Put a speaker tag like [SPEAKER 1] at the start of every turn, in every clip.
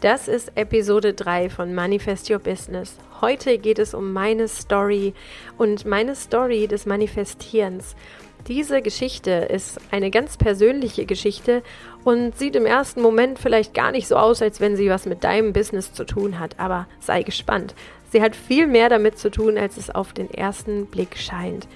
[SPEAKER 1] Das ist Episode 3 von Manifest Your Business. Heute geht es um meine Story und meine Story des Manifestierens. Diese Geschichte ist eine ganz persönliche Geschichte und sieht im ersten Moment vielleicht gar nicht so aus, als wenn sie was mit deinem Business zu tun hat, aber sei gespannt. Sie hat viel mehr damit zu tun, als es auf den ersten Blick scheint.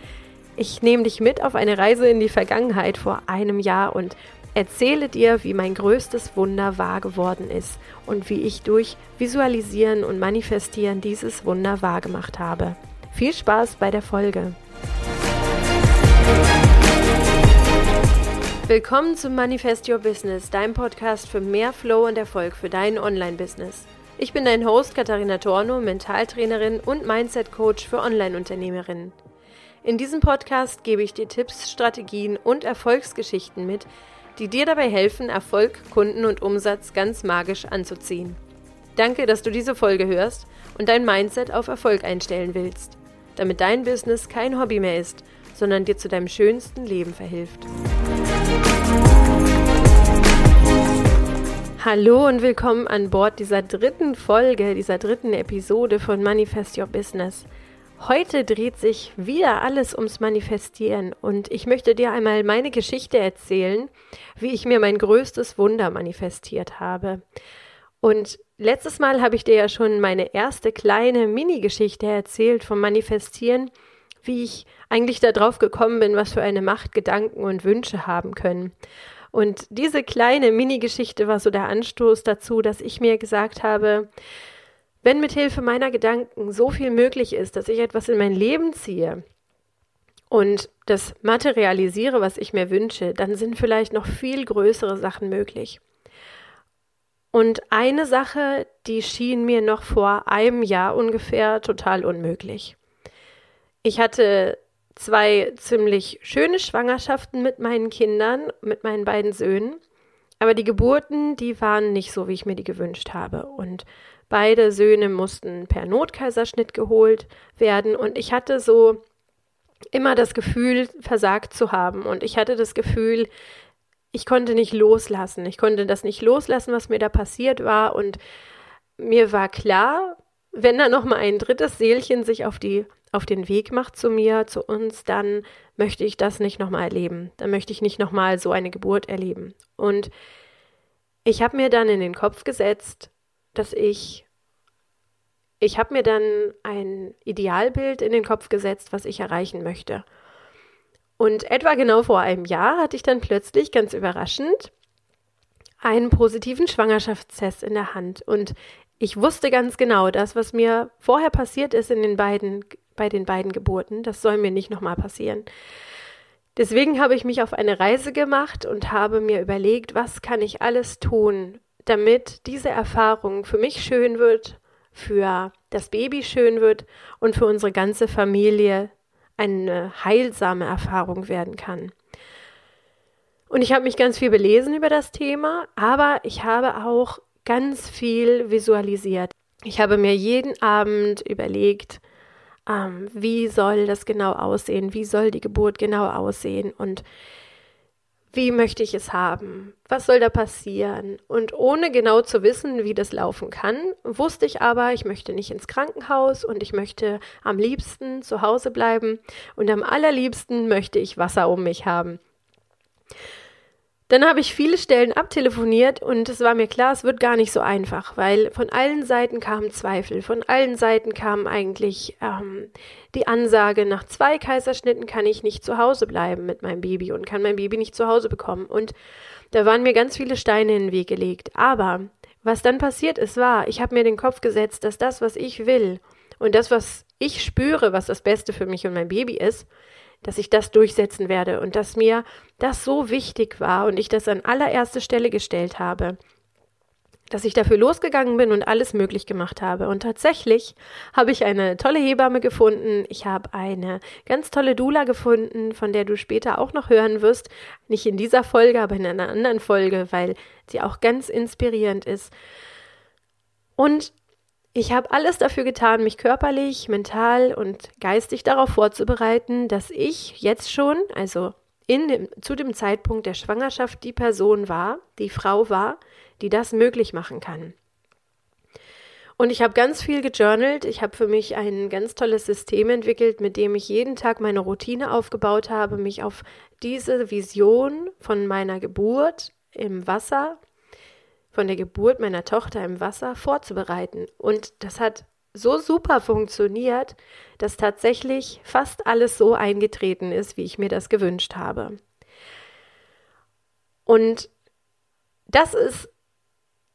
[SPEAKER 1] Ich nehme dich mit auf eine Reise in die Vergangenheit vor einem Jahr und erzähle dir, wie mein größtes Wunder wahr geworden ist und wie ich durch Visualisieren und Manifestieren dieses Wunder wahrgemacht habe. Viel Spaß bei der Folge! Willkommen zum Manifest Your Business, deinem Podcast für mehr Flow und Erfolg für dein Online-Business. Ich bin dein Host Katharina Torno, Mentaltrainerin und Mindset-Coach für Online-Unternehmerinnen. In diesem Podcast gebe ich dir Tipps, Strategien und Erfolgsgeschichten mit, die dir dabei helfen, Erfolg, Kunden und Umsatz ganz magisch anzuziehen. Danke, dass du diese Folge hörst und dein Mindset auf Erfolg einstellen willst, damit dein Business kein Hobby mehr ist, sondern dir zu deinem schönsten Leben verhilft. Hallo und willkommen an Bord dieser dritten Folge, dieser dritten Episode von Manifest Your Business. Heute dreht sich wieder alles ums Manifestieren und ich möchte dir einmal meine Geschichte erzählen, wie ich mir mein größtes Wunder manifestiert habe. Und letztes Mal habe ich dir ja schon meine erste kleine Mini-Geschichte erzählt vom Manifestieren, wie ich eigentlich darauf gekommen bin, was für eine Macht Gedanken und Wünsche haben können. Und diese kleine Mini-Geschichte war so der Anstoß dazu, dass ich mir gesagt habe, wenn mit Hilfe meiner Gedanken so viel möglich ist, dass ich etwas in mein Leben ziehe und das materialisiere, was ich mir wünsche, dann sind vielleicht noch viel größere Sachen möglich. Und eine Sache, die schien mir noch vor einem Jahr ungefähr total unmöglich. Ich hatte zwei ziemlich schöne Schwangerschaften mit meinen Kindern, mit meinen beiden Söhnen, aber die Geburten, die waren nicht so, wie ich mir die gewünscht habe. Und Beide Söhne mussten per Notkaiserschnitt geholt werden und ich hatte so immer das Gefühl, versagt zu haben und ich hatte das Gefühl, ich konnte nicht loslassen. Ich konnte das nicht loslassen, was mir da passiert war und mir war klar, wenn da noch mal ein drittes Seelchen sich auf die auf den Weg macht zu mir, zu uns, dann möchte ich das nicht noch mal erleben. Dann möchte ich nicht noch mal so eine Geburt erleben. Und ich habe mir dann in den Kopf gesetzt, dass ich, ich habe mir dann ein Idealbild in den Kopf gesetzt, was ich erreichen möchte. Und etwa genau vor einem Jahr hatte ich dann plötzlich ganz überraschend einen positiven Schwangerschaftstest in der Hand. Und ich wusste ganz genau, das, was mir vorher passiert ist in den beiden, bei den beiden Geburten, das soll mir nicht nochmal passieren. Deswegen habe ich mich auf eine Reise gemacht und habe mir überlegt, was kann ich alles tun, damit diese Erfahrung für mich schön wird, für das Baby schön wird und für unsere ganze Familie eine heilsame Erfahrung werden kann. Und ich habe mich ganz viel belesen über das Thema, aber ich habe auch ganz viel visualisiert. Ich habe mir jeden Abend überlegt, ähm, wie soll das genau aussehen, wie soll die Geburt genau aussehen und wie möchte ich es haben? Was soll da passieren? Und ohne genau zu wissen, wie das laufen kann, wusste ich aber, ich möchte nicht ins Krankenhaus und ich möchte am liebsten zu Hause bleiben und am allerliebsten möchte ich Wasser um mich haben. Dann habe ich viele Stellen abtelefoniert und es war mir klar, es wird gar nicht so einfach, weil von allen Seiten kamen Zweifel, von allen Seiten kam eigentlich ähm, die Ansage, nach zwei Kaiserschnitten kann ich nicht zu Hause bleiben mit meinem Baby und kann mein Baby nicht zu Hause bekommen. Und da waren mir ganz viele Steine in den Weg gelegt. Aber was dann passiert ist, war, ich habe mir den Kopf gesetzt, dass das, was ich will und das, was ich spüre, was das Beste für mich und mein Baby ist, dass ich das durchsetzen werde und dass mir das so wichtig war und ich das an allererste Stelle gestellt habe, dass ich dafür losgegangen bin und alles möglich gemacht habe. Und tatsächlich habe ich eine tolle Hebamme gefunden. Ich habe eine ganz tolle Dula gefunden, von der du später auch noch hören wirst. Nicht in dieser Folge, aber in einer anderen Folge, weil sie auch ganz inspirierend ist. Und ich habe alles dafür getan, mich körperlich, mental und geistig darauf vorzubereiten, dass ich jetzt schon, also dem, zu dem Zeitpunkt der Schwangerschaft, die Person war, die Frau war, die das möglich machen kann. Und ich habe ganz viel gejournalt. Ich habe für mich ein ganz tolles System entwickelt, mit dem ich jeden Tag meine Routine aufgebaut habe, mich auf diese Vision von meiner Geburt im Wasser, von der Geburt meiner Tochter im Wasser vorzubereiten. Und das hat so super funktioniert, dass tatsächlich fast alles so eingetreten ist, wie ich mir das gewünscht habe. Und das ist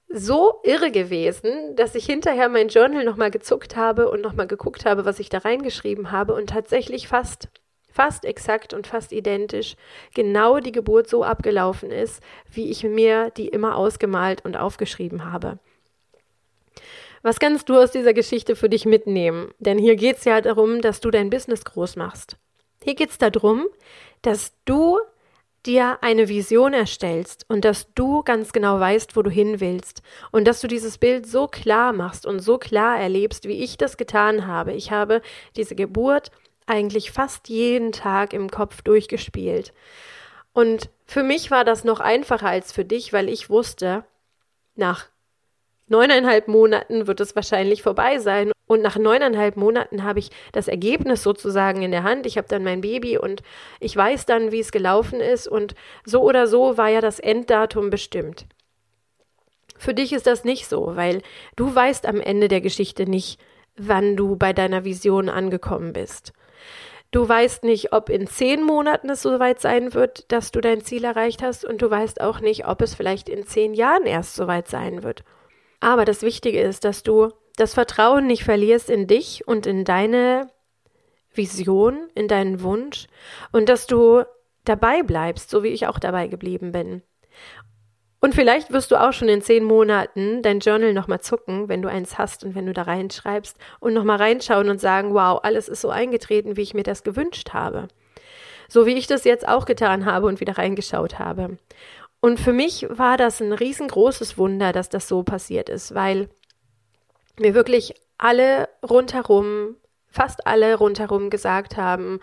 [SPEAKER 1] so irre gewesen, dass ich hinterher mein Journal nochmal gezuckt habe und nochmal geguckt habe, was ich da reingeschrieben habe und tatsächlich fast, fast exakt und fast identisch genau die Geburt so abgelaufen ist, wie ich mir die immer ausgemalt und aufgeschrieben habe. Was kannst du aus dieser Geschichte für dich mitnehmen? Denn hier geht es ja darum, dass du dein Business groß machst. Hier geht es darum, dass du dir eine Vision erstellst und dass du ganz genau weißt, wo du hin willst und dass du dieses Bild so klar machst und so klar erlebst, wie ich das getan habe. Ich habe diese Geburt eigentlich fast jeden Tag im Kopf durchgespielt. Und für mich war das noch einfacher als für dich, weil ich wusste, nach neuneinhalb Monaten wird es wahrscheinlich vorbei sein. Und nach neuneinhalb Monaten habe ich das Ergebnis sozusagen in der Hand. Ich habe dann mein Baby und ich weiß dann, wie es gelaufen ist. Und so oder so war ja das Enddatum bestimmt. Für dich ist das nicht so, weil du weißt am Ende der Geschichte nicht, wann du bei deiner Vision angekommen bist. Du weißt nicht, ob in zehn Monaten es soweit sein wird, dass du dein Ziel erreicht hast, und du weißt auch nicht, ob es vielleicht in zehn Jahren erst soweit sein wird. Aber das Wichtige ist, dass du das Vertrauen nicht verlierst in dich und in deine Vision, in deinen Wunsch und dass du dabei bleibst, so wie ich auch dabei geblieben bin. Und vielleicht wirst du auch schon in zehn Monaten dein Journal nochmal zucken, wenn du eins hast und wenn du da reinschreibst und nochmal reinschauen und sagen, wow, alles ist so eingetreten, wie ich mir das gewünscht habe. So wie ich das jetzt auch getan habe und wieder reingeschaut habe. Und für mich war das ein riesengroßes Wunder, dass das so passiert ist, weil mir wirklich alle rundherum, fast alle rundherum gesagt haben,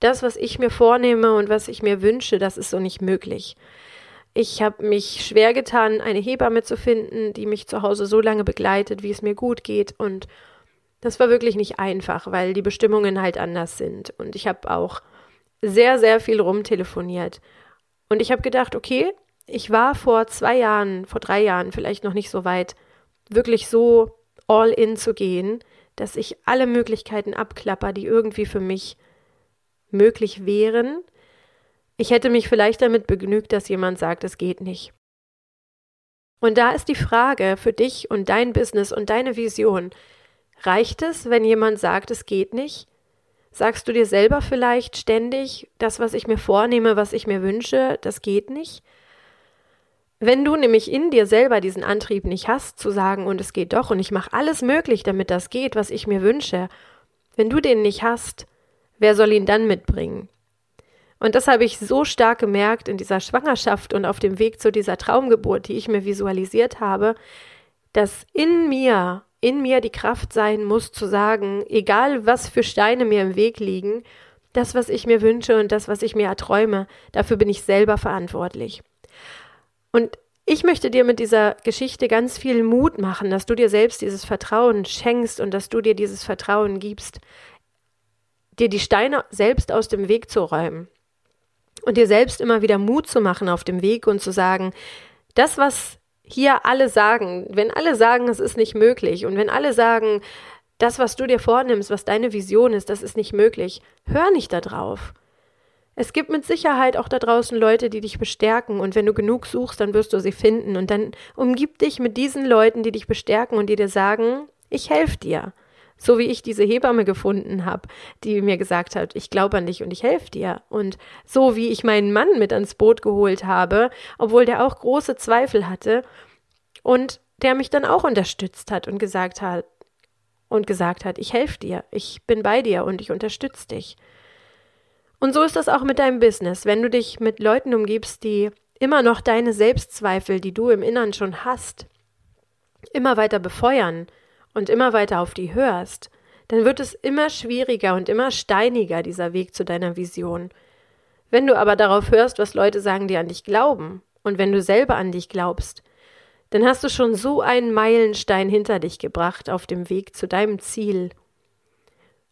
[SPEAKER 1] das, was ich mir vornehme und was ich mir wünsche, das ist so nicht möglich. Ich habe mich schwer getan, eine Hebamme zu finden, die mich zu Hause so lange begleitet, wie es mir gut geht. Und das war wirklich nicht einfach, weil die Bestimmungen halt anders sind. Und ich habe auch sehr, sehr viel rumtelefoniert. Und ich habe gedacht, okay, ich war vor zwei Jahren, vor drei Jahren vielleicht noch nicht so weit, wirklich so all in zu gehen, dass ich alle Möglichkeiten abklapper, die irgendwie für mich möglich wären. Ich hätte mich vielleicht damit begnügt, dass jemand sagt, es geht nicht. Und da ist die Frage für dich und dein Business und deine Vision. Reicht es, wenn jemand sagt, es geht nicht? Sagst du dir selber vielleicht ständig, das, was ich mir vornehme, was ich mir wünsche, das geht nicht? Wenn du nämlich in dir selber diesen Antrieb nicht hast, zu sagen, und es geht doch, und ich mache alles möglich, damit das geht, was ich mir wünsche, wenn du den nicht hast, wer soll ihn dann mitbringen? Und das habe ich so stark gemerkt in dieser Schwangerschaft und auf dem Weg zu dieser Traumgeburt, die ich mir visualisiert habe, dass in mir in mir die Kraft sein muss zu sagen, egal was für Steine mir im Weg liegen, das, was ich mir wünsche und das, was ich mir erträume, dafür bin ich selber verantwortlich. Und ich möchte dir mit dieser Geschichte ganz viel Mut machen, dass du dir selbst dieses Vertrauen schenkst und dass du dir dieses Vertrauen gibst, dir die Steine selbst aus dem Weg zu räumen und dir selbst immer wieder Mut zu machen auf dem Weg und zu sagen, das, was hier alle sagen, wenn alle sagen, es ist nicht möglich und wenn alle sagen, das, was du dir vornimmst, was deine Vision ist, das ist nicht möglich, hör nicht darauf. Es gibt mit Sicherheit auch da draußen Leute, die dich bestärken und wenn du genug suchst, dann wirst du sie finden und dann umgib dich mit diesen Leuten, die dich bestärken und die dir sagen, ich helfe dir. So wie ich diese Hebamme gefunden habe, die mir gesagt hat, ich glaube an dich und ich helfe dir. Und so wie ich meinen Mann mit ans Boot geholt habe, obwohl der auch große Zweifel hatte und der mich dann auch unterstützt hat und gesagt hat, und gesagt hat, ich helfe dir, ich bin bei dir und ich unterstütze dich. Und so ist das auch mit deinem Business. Wenn du dich mit Leuten umgibst, die immer noch deine Selbstzweifel, die du im Innern schon hast, immer weiter befeuern, und immer weiter auf die hörst, dann wird es immer schwieriger und immer steiniger, dieser Weg zu deiner Vision. Wenn du aber darauf hörst, was Leute sagen, die an dich glauben, und wenn du selber an dich glaubst, dann hast du schon so einen Meilenstein hinter dich gebracht auf dem Weg zu deinem Ziel.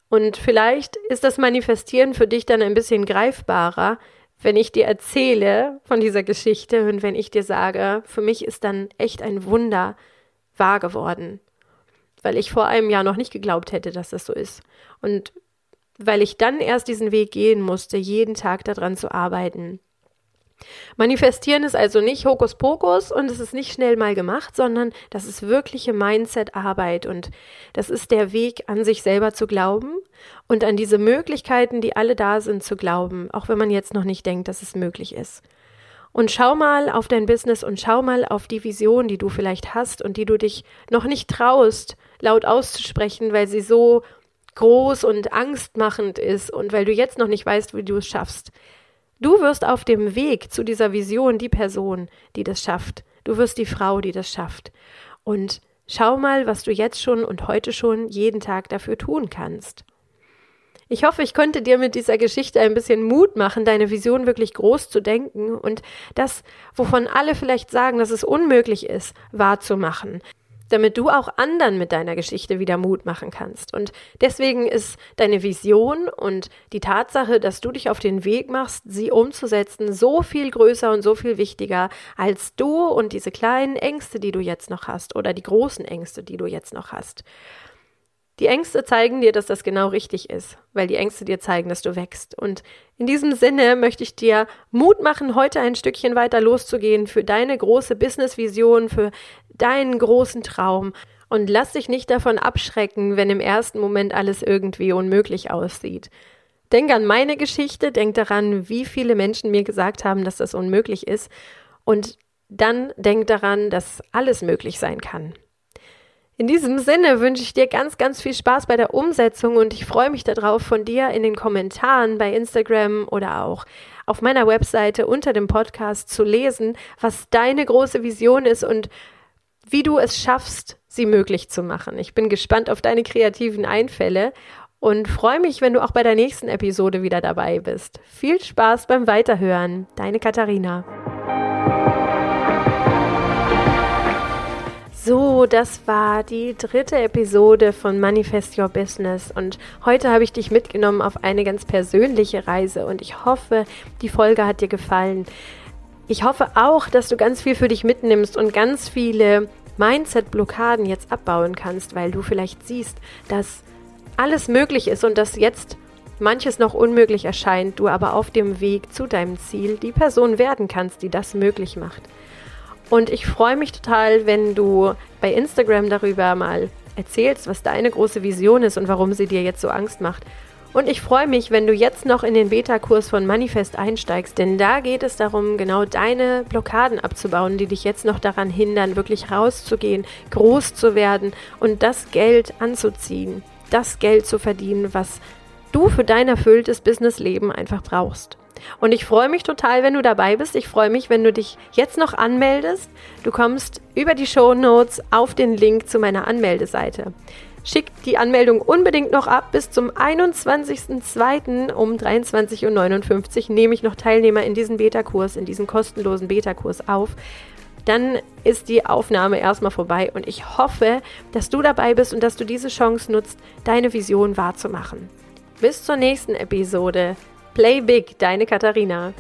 [SPEAKER 1] Und vielleicht ist das Manifestieren für dich dann ein bisschen greifbarer, wenn ich dir erzähle von dieser Geschichte und wenn ich dir sage, für mich ist dann echt ein Wunder wahr geworden, weil ich vor einem Jahr noch nicht geglaubt hätte, dass das so ist. Und weil ich dann erst diesen Weg gehen musste, jeden Tag daran zu arbeiten. Manifestieren ist also nicht Hokuspokus und es ist nicht schnell mal gemacht, sondern das ist wirkliche Mindset-Arbeit und das ist der Weg, an sich selber zu glauben und an diese Möglichkeiten, die alle da sind, zu glauben, auch wenn man jetzt noch nicht denkt, dass es möglich ist. Und schau mal auf dein Business und schau mal auf die Vision, die du vielleicht hast und die du dich noch nicht traust, laut auszusprechen, weil sie so groß und angstmachend ist und weil du jetzt noch nicht weißt, wie du es schaffst. Du wirst auf dem Weg zu dieser Vision die Person, die das schafft. Du wirst die Frau, die das schafft. Und schau mal, was du jetzt schon und heute schon jeden Tag dafür tun kannst. Ich hoffe, ich konnte dir mit dieser Geschichte ein bisschen Mut machen, deine Vision wirklich groß zu denken und das, wovon alle vielleicht sagen, dass es unmöglich ist, wahrzumachen damit du auch anderen mit deiner Geschichte wieder Mut machen kannst. Und deswegen ist deine Vision und die Tatsache, dass du dich auf den Weg machst, sie umzusetzen, so viel größer und so viel wichtiger als du und diese kleinen Ängste, die du jetzt noch hast oder die großen Ängste, die du jetzt noch hast. Die Ängste zeigen dir, dass das genau richtig ist, weil die Ängste dir zeigen, dass du wächst. Und in diesem Sinne möchte ich dir Mut machen, heute ein Stückchen weiter loszugehen für deine große Business-Vision, für deinen großen Traum. Und lass dich nicht davon abschrecken, wenn im ersten Moment alles irgendwie unmöglich aussieht. Denk an meine Geschichte, denk daran, wie viele Menschen mir gesagt haben, dass das unmöglich ist. Und dann denk daran, dass alles möglich sein kann. In diesem Sinne wünsche ich dir ganz, ganz viel Spaß bei der Umsetzung und ich freue mich darauf, von dir in den Kommentaren bei Instagram oder auch auf meiner Webseite unter dem Podcast zu lesen, was deine große Vision ist und wie du es schaffst, sie möglich zu machen. Ich bin gespannt auf deine kreativen Einfälle und freue mich, wenn du auch bei der nächsten Episode wieder dabei bist. Viel Spaß beim Weiterhören. Deine Katharina. So, das war die dritte Episode von Manifest Your Business und heute habe ich dich mitgenommen auf eine ganz persönliche Reise und ich hoffe, die Folge hat dir gefallen. Ich hoffe auch, dass du ganz viel für dich mitnimmst und ganz viele Mindset-Blockaden jetzt abbauen kannst, weil du vielleicht siehst, dass alles möglich ist und dass jetzt manches noch unmöglich erscheint, du aber auf dem Weg zu deinem Ziel die Person werden kannst, die das möglich macht. Und ich freue mich total, wenn du bei Instagram darüber mal erzählst, was deine große Vision ist und warum sie dir jetzt so Angst macht. Und ich freue mich, wenn du jetzt noch in den Beta-Kurs von Manifest einsteigst, denn da geht es darum, genau deine Blockaden abzubauen, die dich jetzt noch daran hindern, wirklich rauszugehen, groß zu werden und das Geld anzuziehen, das Geld zu verdienen, was du für dein erfülltes Businessleben einfach brauchst. Und ich freue mich total, wenn du dabei bist. Ich freue mich, wenn du dich jetzt noch anmeldest. Du kommst über die Show Notes auf den Link zu meiner Anmeldeseite. Schick die Anmeldung unbedingt noch ab. Bis zum 21.02. um 23.59 Uhr nehme ich noch Teilnehmer in diesen Beta-Kurs, in diesen kostenlosen Beta-Kurs auf. Dann ist die Aufnahme erstmal vorbei und ich hoffe, dass du dabei bist und dass du diese Chance nutzt, deine Vision wahrzumachen. Bis zur nächsten Episode. Play Big, deine Katharina.